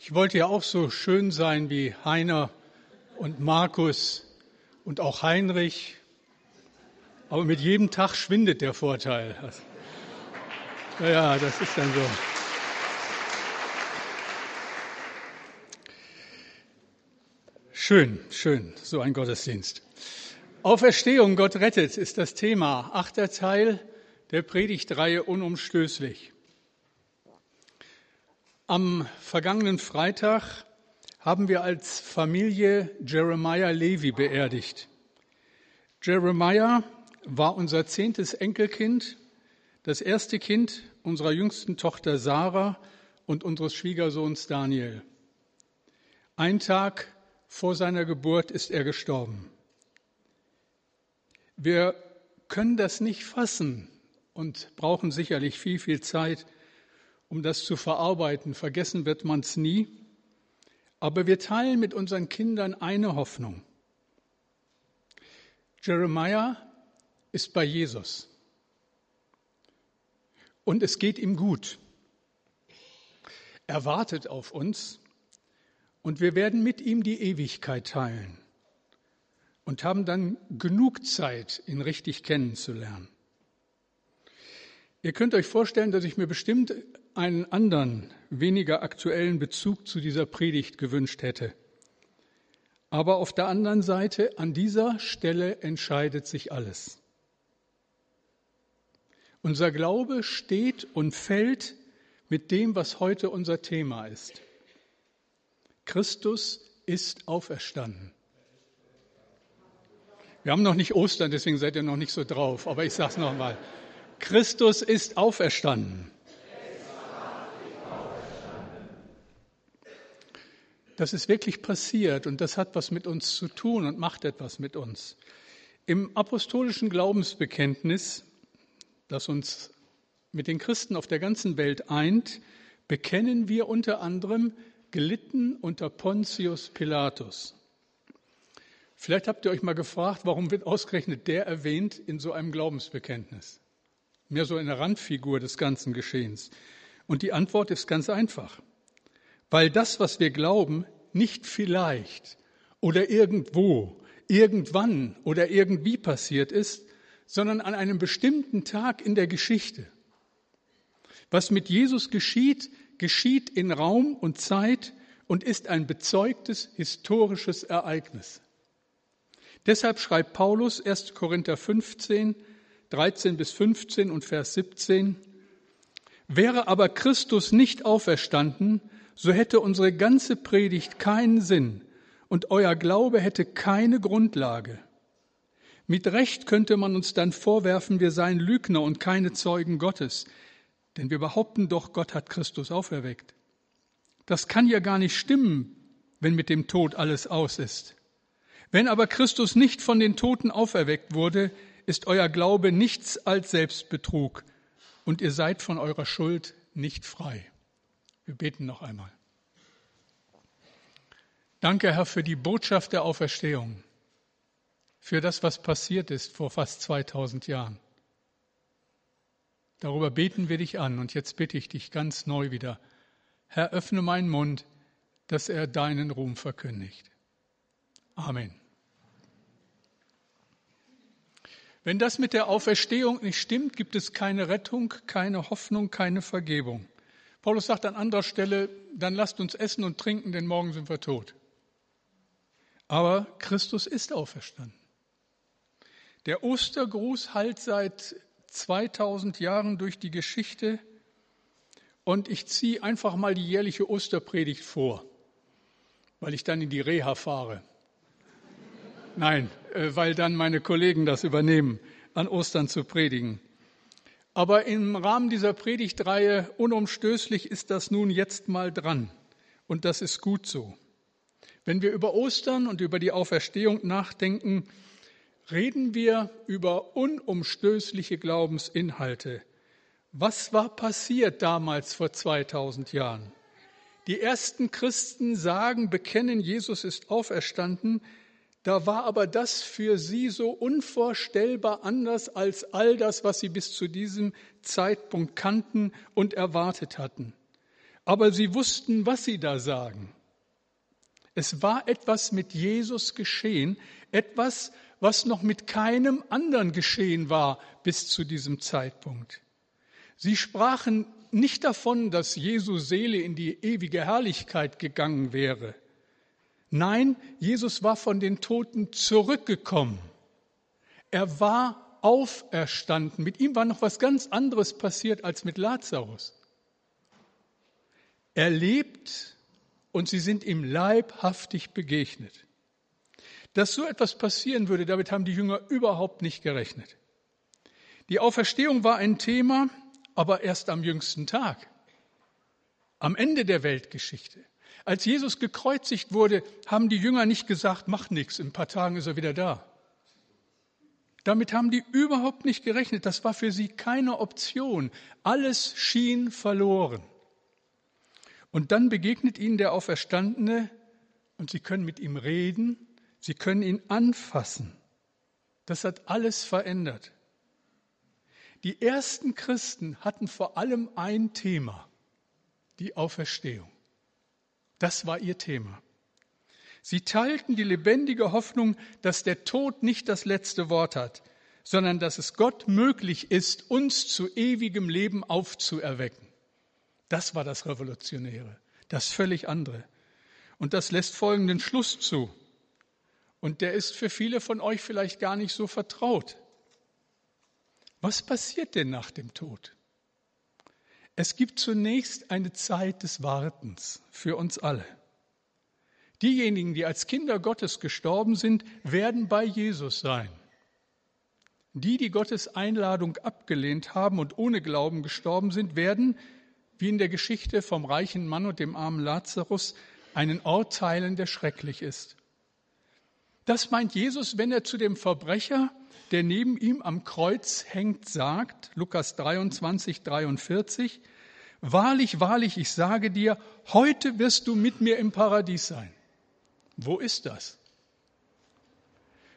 Ich wollte ja auch so schön sein wie Heiner und Markus und auch Heinrich, aber mit jedem Tag schwindet der Vorteil. Ja, das ist dann so. Schön, schön, so ein Gottesdienst. Auferstehung, Gott rettet, ist das Thema. Achter Teil der Predigtreihe unumstößlich. Am vergangenen Freitag haben wir als Familie Jeremiah Levi beerdigt. Jeremiah war unser zehntes Enkelkind, das erste Kind unserer jüngsten Tochter Sarah und unseres Schwiegersohns Daniel. Ein Tag vor seiner Geburt ist er gestorben. Wir können das nicht fassen und brauchen sicherlich viel, viel Zeit, um das zu verarbeiten. Vergessen wird man es nie. Aber wir teilen mit unseren Kindern eine Hoffnung. Jeremiah ist bei Jesus. Und es geht ihm gut. Er wartet auf uns und wir werden mit ihm die Ewigkeit teilen und haben dann genug Zeit, ihn richtig kennenzulernen. Ihr könnt euch vorstellen, dass ich mir bestimmt einen anderen, weniger aktuellen Bezug zu dieser Predigt gewünscht hätte. Aber auf der anderen Seite, an dieser Stelle entscheidet sich alles. Unser Glaube steht und fällt mit dem, was heute unser Thema ist. Christus ist auferstanden. Wir haben noch nicht Ostern, deswegen seid ihr noch nicht so drauf, aber ich sage es nochmal. Christus ist auferstanden. Das ist wirklich passiert und das hat was mit uns zu tun und macht etwas mit uns. Im apostolischen Glaubensbekenntnis, das uns mit den Christen auf der ganzen Welt eint, bekennen wir unter anderem gelitten unter Pontius Pilatus. Vielleicht habt ihr euch mal gefragt, warum wird ausgerechnet der erwähnt in so einem Glaubensbekenntnis? Mehr so eine Randfigur des ganzen Geschehens. Und die Antwort ist ganz einfach weil das, was wir glauben, nicht vielleicht oder irgendwo, irgendwann oder irgendwie passiert ist, sondern an einem bestimmten Tag in der Geschichte. Was mit Jesus geschieht, geschieht in Raum und Zeit und ist ein bezeugtes historisches Ereignis. Deshalb schreibt Paulus 1. Korinther 15, 13 bis 15 und Vers 17, Wäre aber Christus nicht auferstanden, so hätte unsere ganze Predigt keinen Sinn und euer Glaube hätte keine Grundlage. Mit Recht könnte man uns dann vorwerfen, wir seien Lügner und keine Zeugen Gottes, denn wir behaupten doch, Gott hat Christus auferweckt. Das kann ja gar nicht stimmen, wenn mit dem Tod alles aus ist. Wenn aber Christus nicht von den Toten auferweckt wurde, ist euer Glaube nichts als Selbstbetrug und ihr seid von eurer Schuld nicht frei. Wir beten noch einmal. Danke, Herr, für die Botschaft der Auferstehung, für das, was passiert ist vor fast 2000 Jahren. Darüber beten wir dich an und jetzt bitte ich dich ganz neu wieder, Herr, öffne meinen Mund, dass er deinen Ruhm verkündigt. Amen. Wenn das mit der Auferstehung nicht stimmt, gibt es keine Rettung, keine Hoffnung, keine Vergebung. Paulus sagt an anderer Stelle, dann lasst uns essen und trinken, denn morgen sind wir tot. Aber Christus ist auferstanden. Der Ostergruß halt seit 2000 Jahren durch die Geschichte und ich ziehe einfach mal die jährliche Osterpredigt vor, weil ich dann in die Reha fahre. Nein, äh, weil dann meine Kollegen das übernehmen, an Ostern zu predigen. Aber im Rahmen dieser Predigtreihe unumstößlich ist das nun jetzt mal dran. Und das ist gut so. Wenn wir über Ostern und über die Auferstehung nachdenken, reden wir über unumstößliche Glaubensinhalte. Was war passiert damals vor 2000 Jahren? Die ersten Christen sagen, bekennen, Jesus ist auferstanden, da war aber das für sie so unvorstellbar anders als all das, was sie bis zu diesem Zeitpunkt kannten und erwartet hatten. aber sie wussten, was sie da sagen. Es war etwas mit Jesus geschehen, etwas, was noch mit keinem anderen geschehen war bis zu diesem Zeitpunkt. Sie sprachen nicht davon, dass Jesu Seele in die ewige Herrlichkeit gegangen wäre. Nein, Jesus war von den Toten zurückgekommen. Er war auferstanden. Mit ihm war noch was ganz anderes passiert als mit Lazarus. Er lebt und sie sind ihm leibhaftig begegnet. Dass so etwas passieren würde, damit haben die Jünger überhaupt nicht gerechnet. Die Auferstehung war ein Thema, aber erst am jüngsten Tag, am Ende der Weltgeschichte. Als Jesus gekreuzigt wurde, haben die Jünger nicht gesagt, macht nichts, in ein paar Tagen ist er wieder da. Damit haben die überhaupt nicht gerechnet. Das war für sie keine Option. Alles schien verloren. Und dann begegnet ihnen der Auferstandene und sie können mit ihm reden Sie können ihn anfassen. Das hat alles verändert. Die ersten Christen hatten vor allem ein Thema, die Auferstehung. Das war ihr Thema. Sie teilten die lebendige Hoffnung, dass der Tod nicht das letzte Wort hat, sondern dass es Gott möglich ist, uns zu ewigem Leben aufzuerwecken. Das war das Revolutionäre, das völlig andere. Und das lässt folgenden Schluss zu. Und der ist für viele von euch vielleicht gar nicht so vertraut. Was passiert denn nach dem Tod? Es gibt zunächst eine Zeit des Wartens für uns alle. Diejenigen, die als Kinder Gottes gestorben sind, werden bei Jesus sein. Die, die Gottes Einladung abgelehnt haben und ohne Glauben gestorben sind, werden, wie in der Geschichte vom reichen Mann und dem armen Lazarus, einen Ort teilen, der schrecklich ist. Das meint Jesus, wenn er zu dem Verbrecher, der neben ihm am Kreuz hängt, sagt, Lukas 23, 43, Wahrlich, wahrlich, ich sage dir, heute wirst du mit mir im Paradies sein. Wo ist das?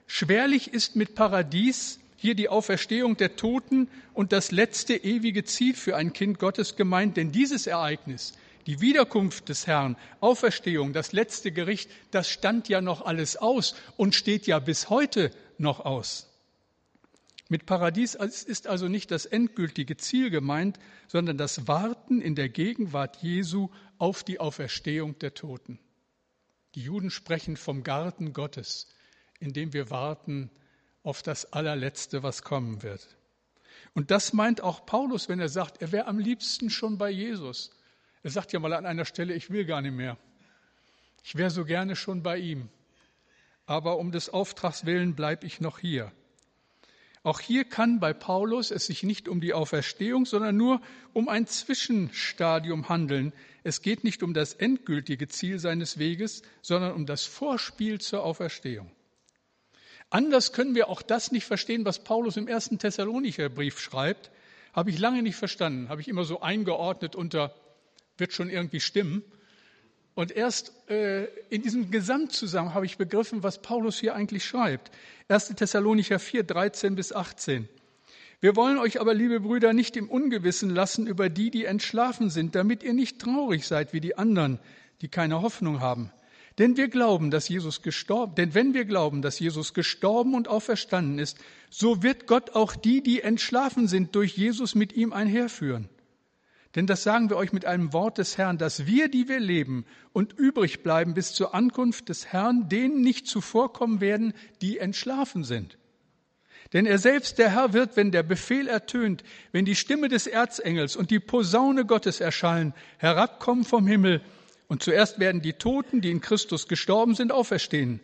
Schwerlich ist mit Paradies hier die Auferstehung der Toten und das letzte ewige Ziel für ein Kind Gottes gemeint, denn dieses Ereignis, die Wiederkunft des Herrn, Auferstehung, das letzte Gericht, das stand ja noch alles aus und steht ja bis heute noch aus. Mit Paradies ist also nicht das endgültige Ziel gemeint, sondern das Warten in der Gegenwart Jesu auf die Auferstehung der Toten. Die Juden sprechen vom Garten Gottes, in dem wir warten auf das allerletzte, was kommen wird. Und das meint auch Paulus, wenn er sagt, er wäre am liebsten schon bei Jesus. Er sagt ja mal an einer Stelle, ich will gar nicht mehr. Ich wäre so gerne schon bei ihm. Aber um des Auftrags willen bleibe ich noch hier. Auch hier kann bei Paulus es sich nicht um die Auferstehung, sondern nur um ein Zwischenstadium handeln. Es geht nicht um das endgültige Ziel seines Weges, sondern um das Vorspiel zur Auferstehung. Anders können wir auch das nicht verstehen, was Paulus im ersten Thessalonicher Brief schreibt. Habe ich lange nicht verstanden, habe ich immer so eingeordnet unter wird schon irgendwie stimmen. Und erst äh, in diesem Gesamtzusammenhang habe ich begriffen, was Paulus hier eigentlich schreibt. 1. Thessalonicher 4, 13 bis 18. Wir wollen euch aber, liebe Brüder, nicht im Ungewissen lassen über die, die entschlafen sind, damit ihr nicht traurig seid wie die anderen, die keine Hoffnung haben. Denn wir glauben, dass Jesus gestorben, denn wenn wir glauben, dass Jesus gestorben und auferstanden ist, so wird Gott auch die, die entschlafen sind, durch Jesus mit ihm einherführen. Denn das sagen wir euch mit einem Wort des Herrn, dass wir, die wir leben und übrig bleiben bis zur Ankunft des Herrn, denen nicht zuvorkommen werden, die entschlafen sind. Denn er selbst, der Herr, wird, wenn der Befehl ertönt, wenn die Stimme des Erzengels und die Posaune Gottes erschallen, herabkommen vom Himmel, und zuerst werden die Toten, die in Christus gestorben sind, auferstehen.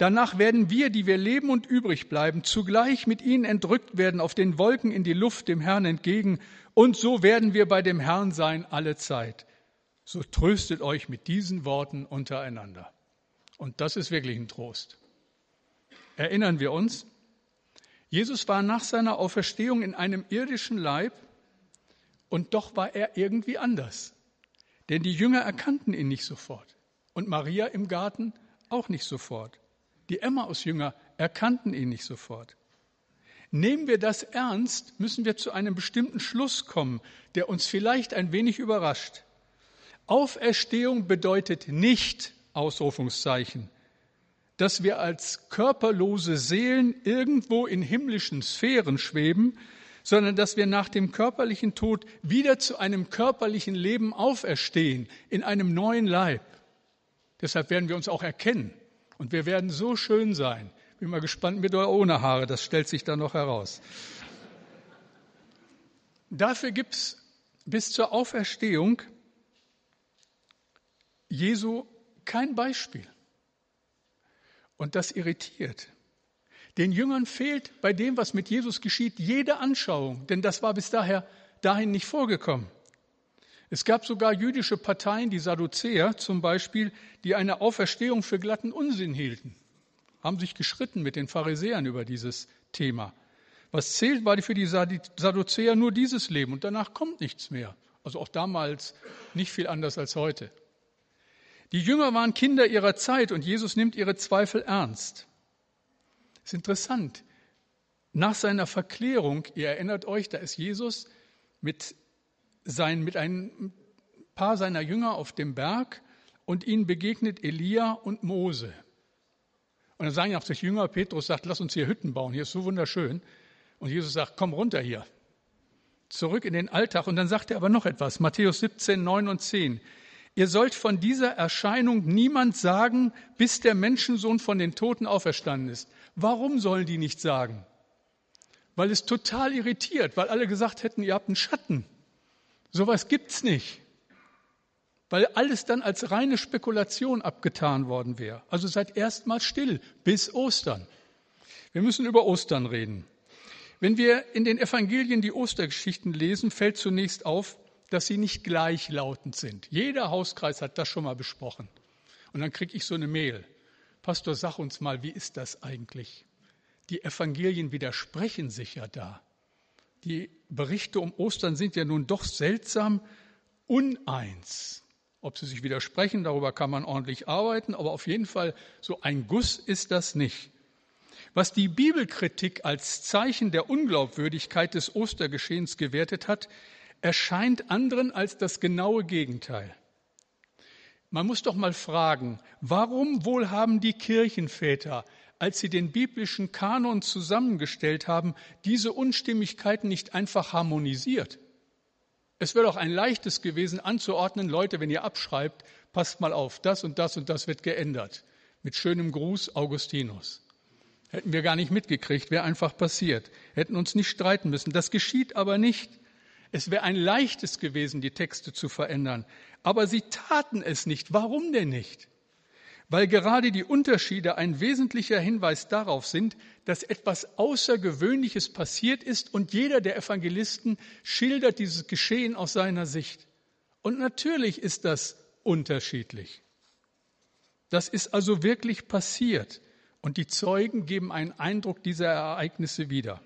Danach werden wir, die wir leben und übrig bleiben, zugleich mit ihnen entrückt werden auf den Wolken in die Luft dem Herrn entgegen, und so werden wir bei dem Herrn sein alle Zeit. So tröstet euch mit diesen Worten untereinander. Und das ist wirklich ein Trost. Erinnern wir uns, Jesus war nach seiner Auferstehung in einem irdischen Leib und doch war er irgendwie anders. Denn die Jünger erkannten ihn nicht sofort und Maria im Garten auch nicht sofort. Die Emmaus-Jünger erkannten ihn nicht sofort. Nehmen wir das ernst, müssen wir zu einem bestimmten Schluss kommen, der uns vielleicht ein wenig überrascht. Auferstehung bedeutet nicht, Ausrufungszeichen, dass wir als körperlose Seelen irgendwo in himmlischen Sphären schweben, sondern dass wir nach dem körperlichen Tod wieder zu einem körperlichen Leben auferstehen, in einem neuen Leib. Deshalb werden wir uns auch erkennen und wir werden so schön sein. Bin mal gespannt mit oder ohne Haare, das stellt sich dann noch heraus. Dafür gibt es bis zur Auferstehung Jesu kein Beispiel. Und das irritiert. Den Jüngern fehlt bei dem, was mit Jesus geschieht, jede Anschauung, denn das war bis daher dahin nicht vorgekommen. Es gab sogar jüdische Parteien, die Sadduzäer zum Beispiel, die eine Auferstehung für glatten Unsinn hielten, haben sich geschritten mit den Pharisäern über dieses Thema. Was zählt, war für die Sadduzäer nur dieses Leben und danach kommt nichts mehr. Also auch damals nicht viel anders als heute. Die Jünger waren Kinder ihrer Zeit und Jesus nimmt ihre Zweifel ernst. Es ist interessant. Nach seiner Verklärung, ihr erinnert euch, da ist Jesus mit, sein, mit ein paar seiner Jünger auf dem Berg und ihnen begegnet Elia und Mose. Und dann sagen auch sich Jünger, Petrus sagt, lass uns hier Hütten bauen, hier ist so wunderschön. Und Jesus sagt, komm runter hier, zurück in den Alltag. Und dann sagt er aber noch etwas, Matthäus 17, 9 und 10. Ihr sollt von dieser Erscheinung niemand sagen, bis der Menschensohn von den Toten auferstanden ist. Warum sollen die nicht sagen? Weil es total irritiert, weil alle gesagt hätten, ihr habt einen Schatten. Sowas gibt's nicht. Weil alles dann als reine Spekulation abgetan worden wäre. Also seid erstmal still bis Ostern. Wir müssen über Ostern reden. Wenn wir in den Evangelien die Ostergeschichten lesen, fällt zunächst auf, dass sie nicht gleichlautend sind. Jeder Hauskreis hat das schon mal besprochen. Und dann kriege ich so eine Mail. Pastor, sag uns mal, wie ist das eigentlich? Die Evangelien widersprechen sich ja da. Die Berichte um Ostern sind ja nun doch seltsam uneins. Ob sie sich widersprechen, darüber kann man ordentlich arbeiten, aber auf jeden Fall so ein Guss ist das nicht. Was die Bibelkritik als Zeichen der Unglaubwürdigkeit des Ostergeschehens gewertet hat, erscheint anderen als das genaue Gegenteil. Man muss doch mal fragen, warum wohl haben die Kirchenväter, als sie den biblischen Kanon zusammengestellt haben, diese Unstimmigkeiten nicht einfach harmonisiert? Es wäre doch ein leichtes gewesen anzuordnen, Leute, wenn ihr abschreibt, passt mal auf, das und das und das wird geändert. Mit schönem Gruß, Augustinus. Hätten wir gar nicht mitgekriegt, wäre einfach passiert. Hätten uns nicht streiten müssen. Das geschieht aber nicht. Es wäre ein leichtes gewesen, die Texte zu verändern. Aber sie taten es nicht. Warum denn nicht? Weil gerade die Unterschiede ein wesentlicher Hinweis darauf sind, dass etwas Außergewöhnliches passiert ist und jeder der Evangelisten schildert dieses Geschehen aus seiner Sicht. Und natürlich ist das unterschiedlich. Das ist also wirklich passiert und die Zeugen geben einen Eindruck dieser Ereignisse wieder.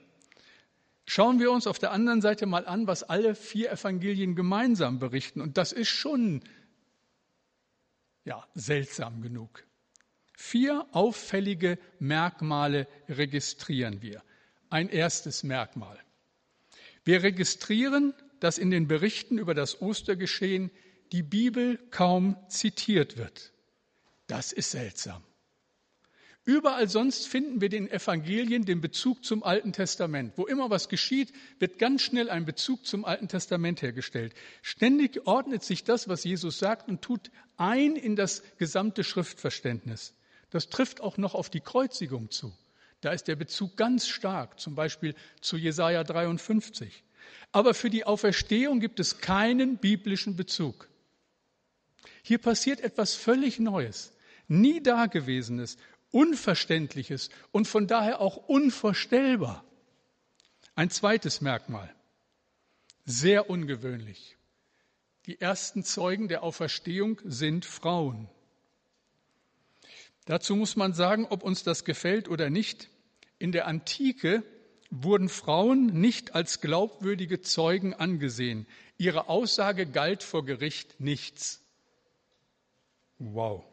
Schauen wir uns auf der anderen Seite mal an, was alle vier Evangelien gemeinsam berichten. Und das ist schon ja, seltsam genug. Vier auffällige Merkmale registrieren wir. Ein erstes Merkmal. Wir registrieren, dass in den Berichten über das Ostergeschehen die Bibel kaum zitiert wird. Das ist seltsam. Überall sonst finden wir den Evangelien den Bezug zum Alten Testament. Wo immer was geschieht, wird ganz schnell ein Bezug zum Alten Testament hergestellt. Ständig ordnet sich das, was Jesus sagt, und tut ein in das gesamte Schriftverständnis. Das trifft auch noch auf die Kreuzigung zu. Da ist der Bezug ganz stark, zum Beispiel zu Jesaja 53. Aber für die Auferstehung gibt es keinen biblischen Bezug. Hier passiert etwas völlig Neues, nie Dagewesenes Unverständliches und von daher auch unvorstellbar. Ein zweites Merkmal, sehr ungewöhnlich. Die ersten Zeugen der Auferstehung sind Frauen. Dazu muss man sagen, ob uns das gefällt oder nicht. In der Antike wurden Frauen nicht als glaubwürdige Zeugen angesehen. Ihre Aussage galt vor Gericht nichts. Wow.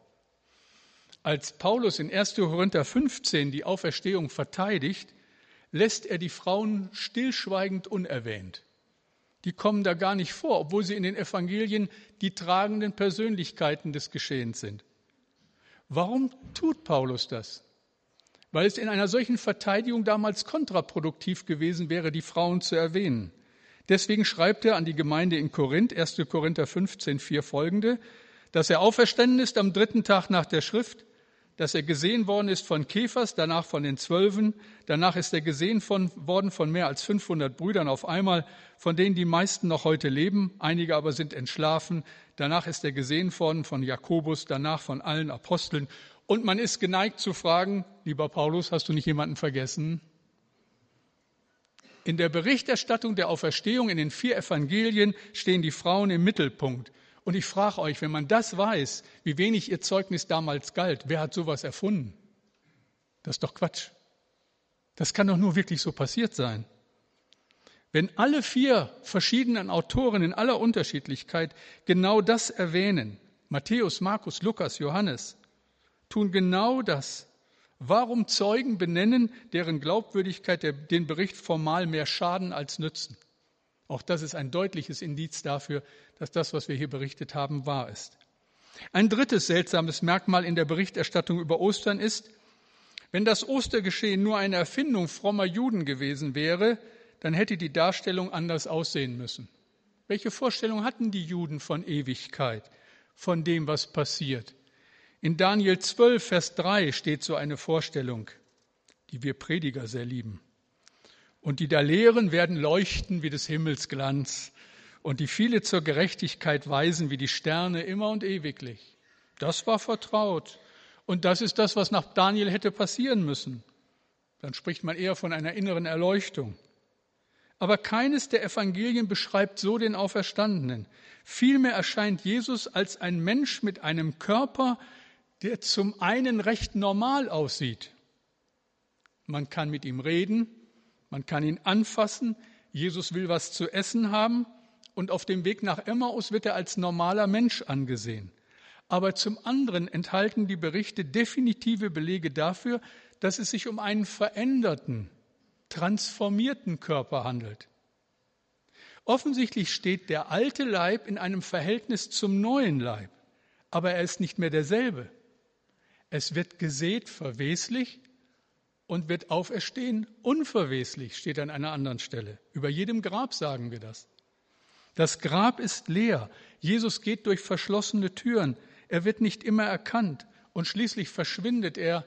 Als Paulus in 1. Korinther 15 die Auferstehung verteidigt, lässt er die Frauen stillschweigend unerwähnt. Die kommen da gar nicht vor, obwohl sie in den Evangelien die tragenden Persönlichkeiten des Geschehens sind. Warum tut Paulus das? Weil es in einer solchen Verteidigung damals kontraproduktiv gewesen wäre, die Frauen zu erwähnen. Deswegen schreibt er an die Gemeinde in Korinth, 1. Korinther 15, 4 folgende, dass er auferstanden ist am dritten Tag nach der Schrift, dass er gesehen worden ist von Käfers, danach von den Zwölfen, danach ist er gesehen von, worden von mehr als 500 Brüdern auf einmal, von denen die meisten noch heute leben, einige aber sind entschlafen, danach ist er gesehen worden von Jakobus, danach von allen Aposteln und man ist geneigt zu fragen, lieber Paulus, hast du nicht jemanden vergessen? In der Berichterstattung der Auferstehung in den vier Evangelien stehen die Frauen im Mittelpunkt. Und ich frage euch, wenn man das weiß, wie wenig ihr Zeugnis damals galt, wer hat sowas erfunden? Das ist doch Quatsch. Das kann doch nur wirklich so passiert sein. Wenn alle vier verschiedenen Autoren in aller Unterschiedlichkeit genau das erwähnen, Matthäus, Markus, Lukas, Johannes, tun genau das. Warum Zeugen benennen, deren Glaubwürdigkeit den Bericht formal mehr schaden als nützen? Auch das ist ein deutliches Indiz dafür, dass das, was wir hier berichtet haben, wahr ist. Ein drittes seltsames Merkmal in der Berichterstattung über Ostern ist, wenn das Ostergeschehen nur eine Erfindung frommer Juden gewesen wäre, dann hätte die Darstellung anders aussehen müssen. Welche Vorstellung hatten die Juden von Ewigkeit, von dem, was passiert? In Daniel 12, Vers 3 steht so eine Vorstellung, die wir Prediger sehr lieben. Und die da lehren werden leuchten wie des Himmels Glanz und die viele zur Gerechtigkeit weisen wie die Sterne immer und ewiglich. Das war vertraut. Und das ist das, was nach Daniel hätte passieren müssen. Dann spricht man eher von einer inneren Erleuchtung. Aber keines der Evangelien beschreibt so den Auferstandenen. Vielmehr erscheint Jesus als ein Mensch mit einem Körper, der zum einen recht normal aussieht. Man kann mit ihm reden, man kann ihn anfassen, Jesus will was zu essen haben, und auf dem Weg nach Emmaus wird er als normaler Mensch angesehen. Aber zum anderen enthalten die Berichte definitive Belege dafür, dass es sich um einen veränderten, transformierten Körper handelt. Offensichtlich steht der alte Leib in einem Verhältnis zum neuen Leib, aber er ist nicht mehr derselbe. Es wird gesät verweslich und wird auferstehen unverweslich, steht an einer anderen Stelle. Über jedem Grab sagen wir das. Das Grab ist leer. Jesus geht durch verschlossene Türen. Er wird nicht immer erkannt. Und schließlich verschwindet er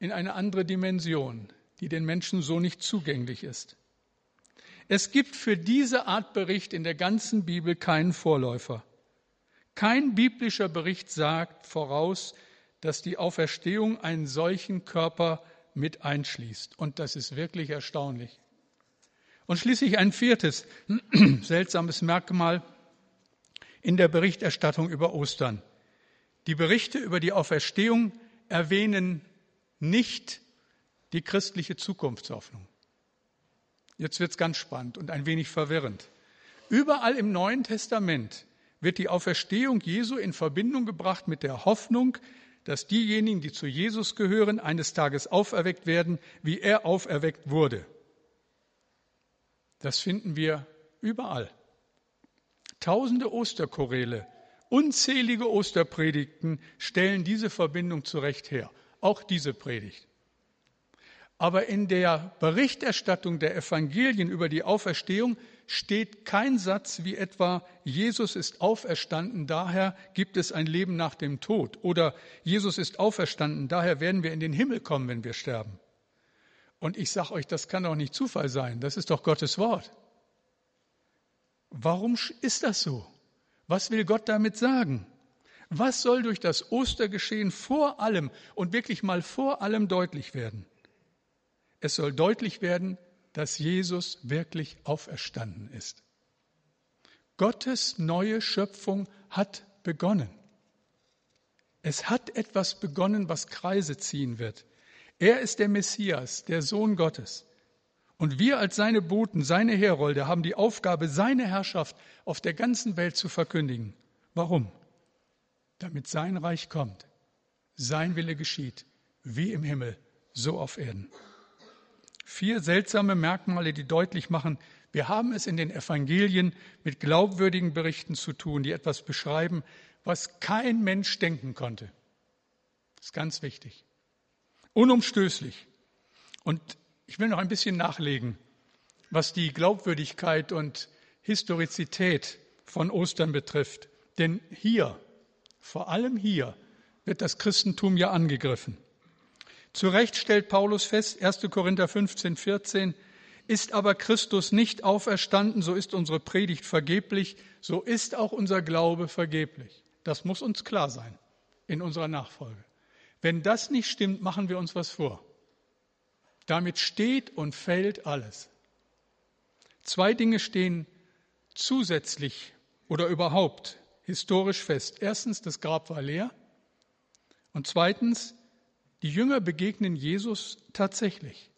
in eine andere Dimension, die den Menschen so nicht zugänglich ist. Es gibt für diese Art Bericht in der ganzen Bibel keinen Vorläufer. Kein biblischer Bericht sagt voraus, dass die Auferstehung einen solchen Körper mit einschließt. Und das ist wirklich erstaunlich. Und schließlich ein viertes seltsames Merkmal in der Berichterstattung über Ostern. Die Berichte über die Auferstehung erwähnen nicht die christliche Zukunftshoffnung. Jetzt wird es ganz spannend und ein wenig verwirrend. Überall im Neuen Testament wird die Auferstehung Jesu in Verbindung gebracht mit der Hoffnung, dass diejenigen, die zu Jesus gehören, eines Tages auferweckt werden, wie er auferweckt wurde. Das finden wir überall. Tausende Osterchoräle, unzählige Osterpredigten stellen diese Verbindung zurecht her. Auch diese Predigt. Aber in der Berichterstattung der Evangelien über die Auferstehung steht kein Satz wie etwa Jesus ist auferstanden, daher gibt es ein Leben nach dem Tod oder Jesus ist auferstanden, daher werden wir in den Himmel kommen, wenn wir sterben. Und ich sage euch, das kann doch nicht Zufall sein, das ist doch Gottes Wort. Warum ist das so? Was will Gott damit sagen? Was soll durch das Ostergeschehen vor allem und wirklich mal vor allem deutlich werden? Es soll deutlich werden, dass Jesus wirklich auferstanden ist. Gottes neue Schöpfung hat begonnen. Es hat etwas begonnen, was Kreise ziehen wird. Er ist der Messias, der Sohn Gottes. Und wir als seine Boten, seine Herolde haben die Aufgabe, seine Herrschaft auf der ganzen Welt zu verkündigen. Warum? Damit sein Reich kommt, sein Wille geschieht, wie im Himmel, so auf Erden. Vier seltsame Merkmale, die deutlich machen, Wir haben es in den Evangelien mit glaubwürdigen Berichten zu tun, die etwas beschreiben, was kein Mensch denken konnte. Das ist ganz wichtig. Unumstößlich. Und ich will noch ein bisschen nachlegen, was die Glaubwürdigkeit und Historizität von Ostern betrifft. Denn hier, vor allem hier, wird das Christentum ja angegriffen. Zu Recht stellt Paulus fest, 1. Korinther 15, 14, ist aber Christus nicht auferstanden, so ist unsere Predigt vergeblich, so ist auch unser Glaube vergeblich. Das muss uns klar sein in unserer Nachfolge. Wenn das nicht stimmt, machen wir uns was vor. Damit steht und fällt alles. Zwei Dinge stehen zusätzlich oder überhaupt historisch fest. Erstens, das Grab war leer. Und zweitens, die Jünger begegnen Jesus tatsächlich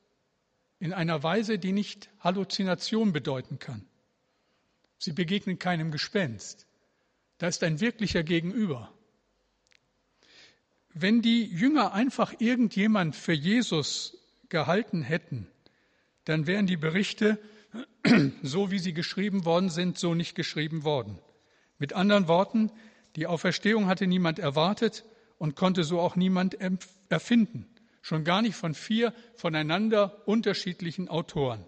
in einer Weise, die nicht Halluzination bedeuten kann. Sie begegnen keinem Gespenst. Da ist ein wirklicher Gegenüber. Wenn die Jünger einfach irgendjemand für Jesus gehalten hätten, dann wären die Berichte, so wie sie geschrieben worden sind, so nicht geschrieben worden. Mit anderen Worten, die Auferstehung hatte niemand erwartet und konnte so auch niemand erfinden, schon gar nicht von vier voneinander unterschiedlichen Autoren.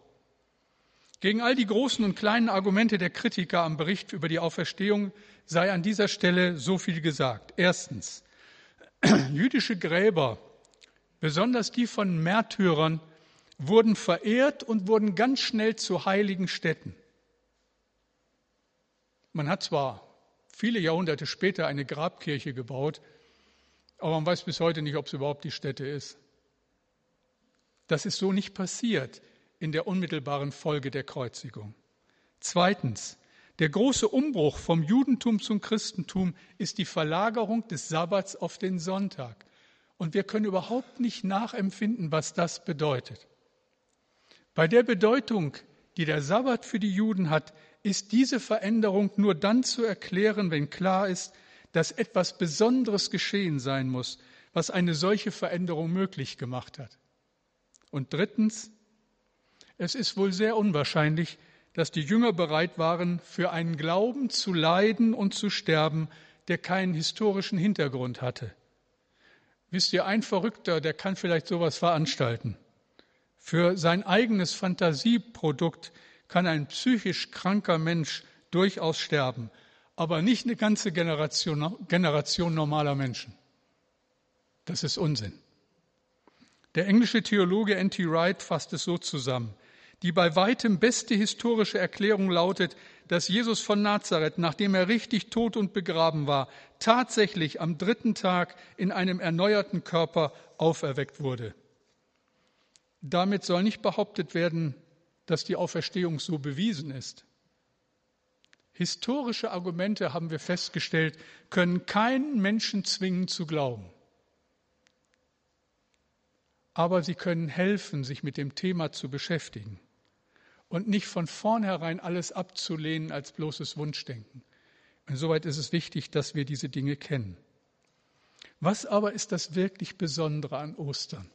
Gegen all die großen und kleinen Argumente der Kritiker am Bericht über die Auferstehung sei an dieser Stelle so viel gesagt. Erstens, jüdische Gräber, besonders die von Märtyrern, wurden verehrt und wurden ganz schnell zu heiligen Städten. Man hat zwar viele Jahrhunderte später eine Grabkirche gebaut, aber man weiß bis heute nicht, ob es überhaupt die Stätte ist. Das ist so nicht passiert in der unmittelbaren Folge der Kreuzigung. Zweitens, der große Umbruch vom Judentum zum Christentum ist die Verlagerung des Sabbats auf den Sonntag. Und wir können überhaupt nicht nachempfinden, was das bedeutet. Bei der Bedeutung, die der Sabbat für die Juden hat, ist diese Veränderung nur dann zu erklären, wenn klar ist, dass etwas Besonderes geschehen sein muss, was eine solche Veränderung möglich gemacht hat. Und drittens, es ist wohl sehr unwahrscheinlich, dass die Jünger bereit waren, für einen Glauben zu leiden und zu sterben, der keinen historischen Hintergrund hatte. Wisst ihr, ein Verrückter, der kann vielleicht sowas veranstalten. Für sein eigenes Fantasieprodukt kann ein psychisch kranker Mensch durchaus sterben, aber nicht eine ganze Generation, Generation normaler Menschen. Das ist Unsinn. Der englische Theologe N.T. Wright fasst es so zusammen. Die bei weitem beste historische Erklärung lautet, dass Jesus von Nazareth, nachdem er richtig tot und begraben war, tatsächlich am dritten Tag in einem erneuerten Körper auferweckt wurde. Damit soll nicht behauptet werden, dass die Auferstehung so bewiesen ist. Historische Argumente, haben wir festgestellt, können keinen Menschen zwingen zu glauben aber sie können helfen, sich mit dem Thema zu beschäftigen und nicht von vornherein alles abzulehnen als bloßes Wunschdenken. Insoweit ist es wichtig, dass wir diese Dinge kennen. Was aber ist das wirklich Besondere an Ostern?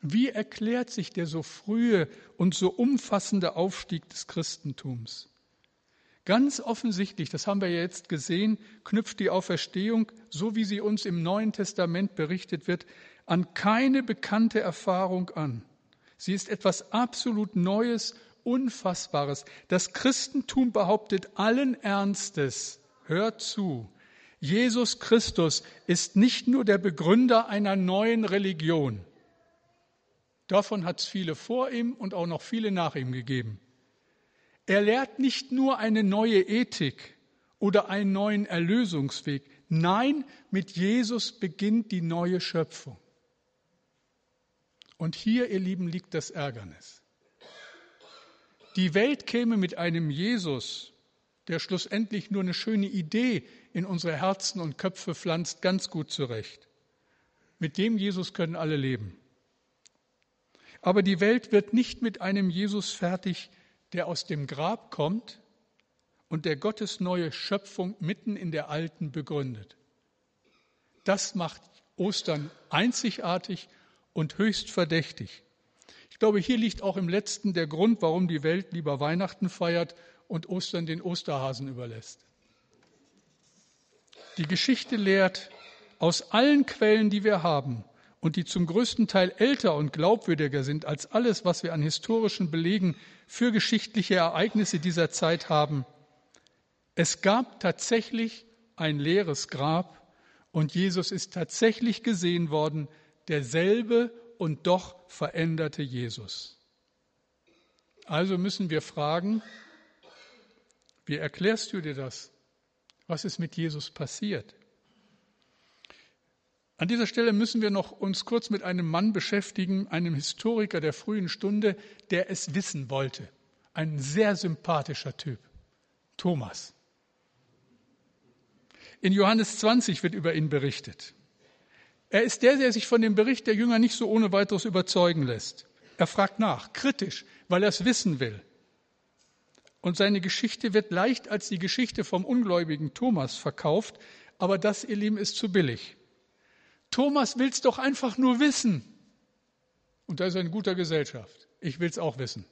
Wie erklärt sich der so frühe und so umfassende Aufstieg des Christentums? Ganz offensichtlich, das haben wir jetzt gesehen, knüpft die Auferstehung, so wie sie uns im Neuen Testament berichtet wird, an keine bekannte Erfahrung an. Sie ist etwas absolut Neues, Unfassbares. Das Christentum behauptet allen Ernstes, hört zu, Jesus Christus ist nicht nur der Begründer einer neuen Religion. Davon hat es viele vor ihm und auch noch viele nach ihm gegeben. Er lehrt nicht nur eine neue Ethik oder einen neuen Erlösungsweg. Nein, mit Jesus beginnt die neue Schöpfung. Und hier, ihr Lieben, liegt das Ärgernis. Die Welt käme mit einem Jesus, der schlussendlich nur eine schöne Idee in unsere Herzen und Köpfe pflanzt, ganz gut zurecht. Mit dem Jesus können alle leben. Aber die Welt wird nicht mit einem Jesus fertig, der aus dem Grab kommt und der Gottes neue Schöpfung mitten in der alten begründet. Das macht Ostern einzigartig und höchst verdächtig. Ich glaube, hier liegt auch im letzten der Grund, warum die Welt lieber Weihnachten feiert und Ostern den Osterhasen überlässt. Die Geschichte lehrt aus allen Quellen, die wir haben und die zum größten Teil älter und glaubwürdiger sind als alles, was wir an historischen Belegen für geschichtliche Ereignisse dieser Zeit haben. Es gab tatsächlich ein leeres Grab und Jesus ist tatsächlich gesehen worden, derselbe und doch veränderte Jesus. Also müssen wir fragen, wie erklärst du dir das? Was ist mit Jesus passiert? An dieser Stelle müssen wir noch uns kurz mit einem Mann beschäftigen, einem Historiker der frühen Stunde, der es wissen wollte. Ein sehr sympathischer Typ. Thomas. In Johannes 20 wird über ihn berichtet. Er ist der, der sich von dem Bericht der Jünger nicht so ohne weiteres überzeugen lässt. Er fragt nach, kritisch, weil er es wissen will. Und seine Geschichte wird leicht als die Geschichte vom ungläubigen Thomas verkauft, aber das, ihr Lieben, ist zu billig. Thomas will es doch einfach nur wissen. Und da ist er in guter Gesellschaft. Ich will es auch wissen.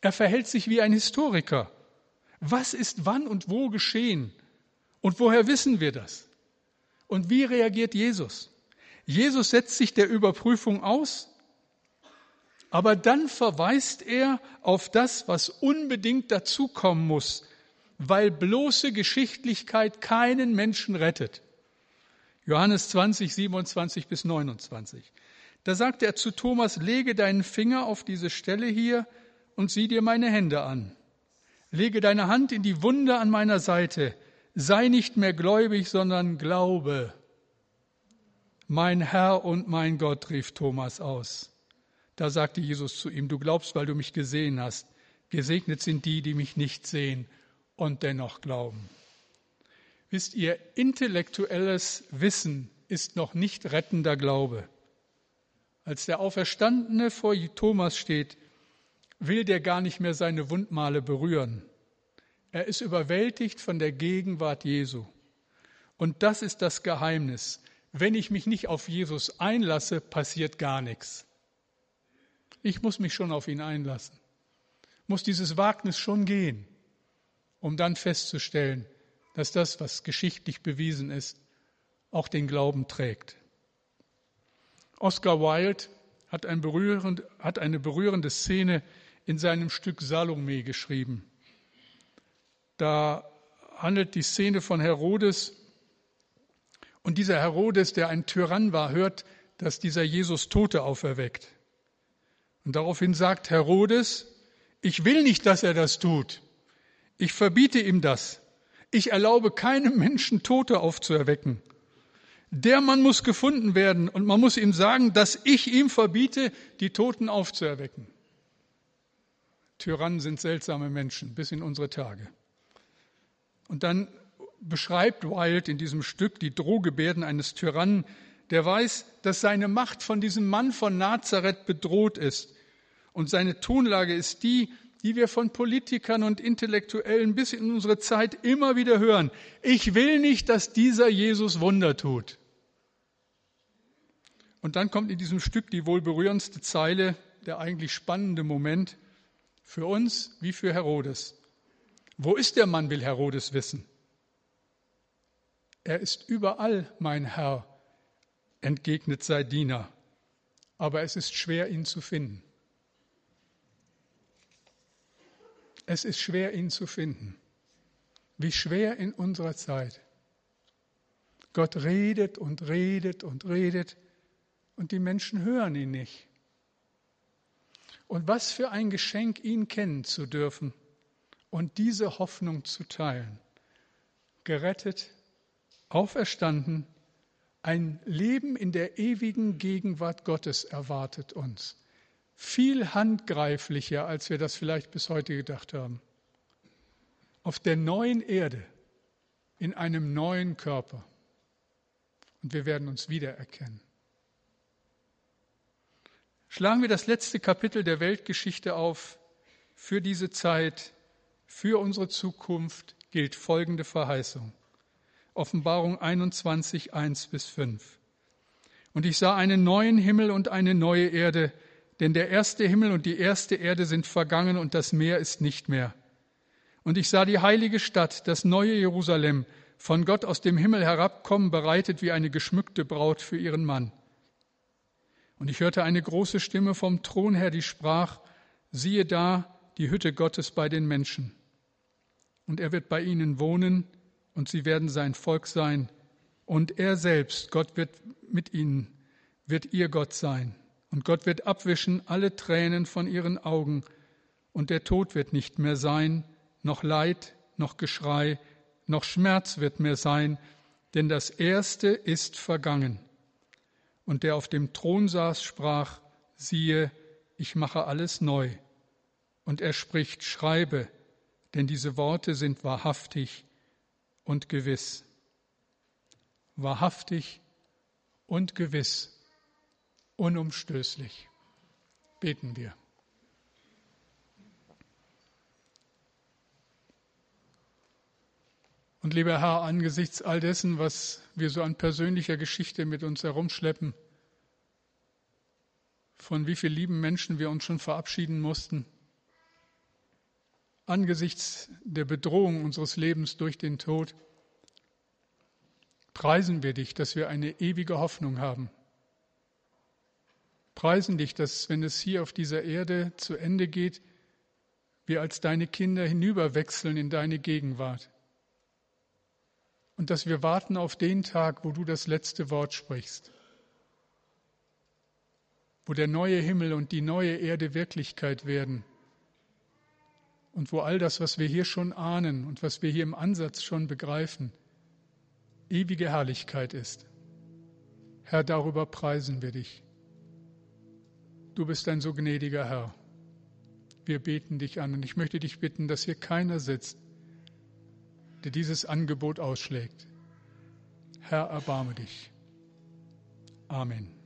Er verhält sich wie ein Historiker. Was ist wann und wo geschehen? Und woher wissen wir das? Und wie reagiert Jesus? Jesus setzt sich der Überprüfung aus, aber dann verweist er auf das, was unbedingt dazukommen muss, weil bloße Geschichtlichkeit keinen Menschen rettet. Johannes 20, 27 bis 29. Da sagte er zu Thomas, lege deinen Finger auf diese Stelle hier und sieh dir meine Hände an. Lege deine Hand in die Wunde an meiner Seite. Sei nicht mehr gläubig, sondern glaube. Mein Herr und mein Gott, rief Thomas aus. Da sagte Jesus zu ihm, du glaubst, weil du mich gesehen hast. Gesegnet sind die, die mich nicht sehen und dennoch glauben. Wisst ihr, intellektuelles Wissen ist noch nicht rettender Glaube. Als der Auferstandene vor Thomas steht, will der gar nicht mehr seine Wundmale berühren. Er ist überwältigt von der Gegenwart Jesu. Und das ist das Geheimnis. Wenn ich mich nicht auf Jesus einlasse, passiert gar nichts. Ich muss mich schon auf ihn einlassen, muss dieses Wagnis schon gehen, um dann festzustellen, dass das, was geschichtlich bewiesen ist, auch den Glauben trägt. Oscar Wilde hat, ein berührend, hat eine berührende Szene in seinem Stück Salome geschrieben. Da handelt die Szene von Herodes. Und dieser Herodes, der ein Tyrann war, hört, dass dieser Jesus Tote auferweckt. Und daraufhin sagt Herodes, ich will nicht, dass er das tut. Ich verbiete ihm das. Ich erlaube keinem Menschen Tote aufzuerwecken. Der Mann muss gefunden werden und man muss ihm sagen, dass ich ihm verbiete, die Toten aufzuerwecken. Tyrannen sind seltsame Menschen bis in unsere Tage. Und dann beschreibt Wilde in diesem Stück die Drohgebärden eines Tyrannen, der weiß, dass seine Macht von diesem Mann von Nazareth bedroht ist. Und seine Tonlage ist die, die wir von Politikern und Intellektuellen bis in unsere Zeit immer wieder hören. Ich will nicht, dass dieser Jesus Wunder tut. Und dann kommt in diesem Stück die wohl berührendste Zeile, der eigentlich spannende Moment für uns wie für Herodes. Wo ist der Mann, will Herodes wissen. Er ist überall, mein Herr, entgegnet sein Diener, aber es ist schwer, ihn zu finden. Es ist schwer, ihn zu finden. Wie schwer in unserer Zeit. Gott redet und redet und redet und die Menschen hören ihn nicht. Und was für ein Geschenk, ihn kennen zu dürfen und diese Hoffnung zu teilen. Gerettet, auferstanden, ein Leben in der ewigen Gegenwart Gottes erwartet uns viel handgreiflicher, als wir das vielleicht bis heute gedacht haben. Auf der neuen Erde, in einem neuen Körper. Und wir werden uns wiedererkennen. Schlagen wir das letzte Kapitel der Weltgeschichte auf. Für diese Zeit, für unsere Zukunft gilt folgende Verheißung. Offenbarung 21, 1 bis 5. Und ich sah einen neuen Himmel und eine neue Erde, denn der erste Himmel und die erste Erde sind vergangen und das Meer ist nicht mehr. Und ich sah die heilige Stadt, das neue Jerusalem, von Gott aus dem Himmel herabkommen, bereitet wie eine geschmückte Braut für ihren Mann. Und ich hörte eine große Stimme vom Thron her, die sprach, siehe da die Hütte Gottes bei den Menschen. Und er wird bei ihnen wohnen, und sie werden sein Volk sein, und er selbst, Gott wird mit ihnen, wird ihr Gott sein. Und Gott wird abwischen alle Tränen von ihren Augen, und der Tod wird nicht mehr sein, noch Leid, noch Geschrei, noch Schmerz wird mehr sein, denn das Erste ist vergangen. Und der auf dem Thron saß, sprach, siehe, ich mache alles neu. Und er spricht, schreibe, denn diese Worte sind wahrhaftig und gewiss. Wahrhaftig und gewiss, unumstößlich. Beten wir. Und lieber Herr, angesichts all dessen, was wir so an persönlicher Geschichte mit uns herumschleppen, von wie vielen lieben Menschen wir uns schon verabschieden mussten, angesichts der Bedrohung unseres Lebens durch den Tod, preisen wir dich, dass wir eine ewige Hoffnung haben. Preisen dich, dass wenn es hier auf dieser Erde zu Ende geht, wir als deine Kinder hinüberwechseln in deine Gegenwart und dass wir warten auf den Tag, wo du das letzte Wort sprichst, wo der neue Himmel und die neue Erde Wirklichkeit werden und wo all das, was wir hier schon ahnen und was wir hier im Ansatz schon begreifen, ewige Herrlichkeit ist. Herr, darüber preisen wir dich. Du bist ein so gnädiger Herr. Wir beten dich an und ich möchte dich bitten, dass hier keiner sitzt, der dieses Angebot ausschlägt. Herr, erbarme dich. Amen.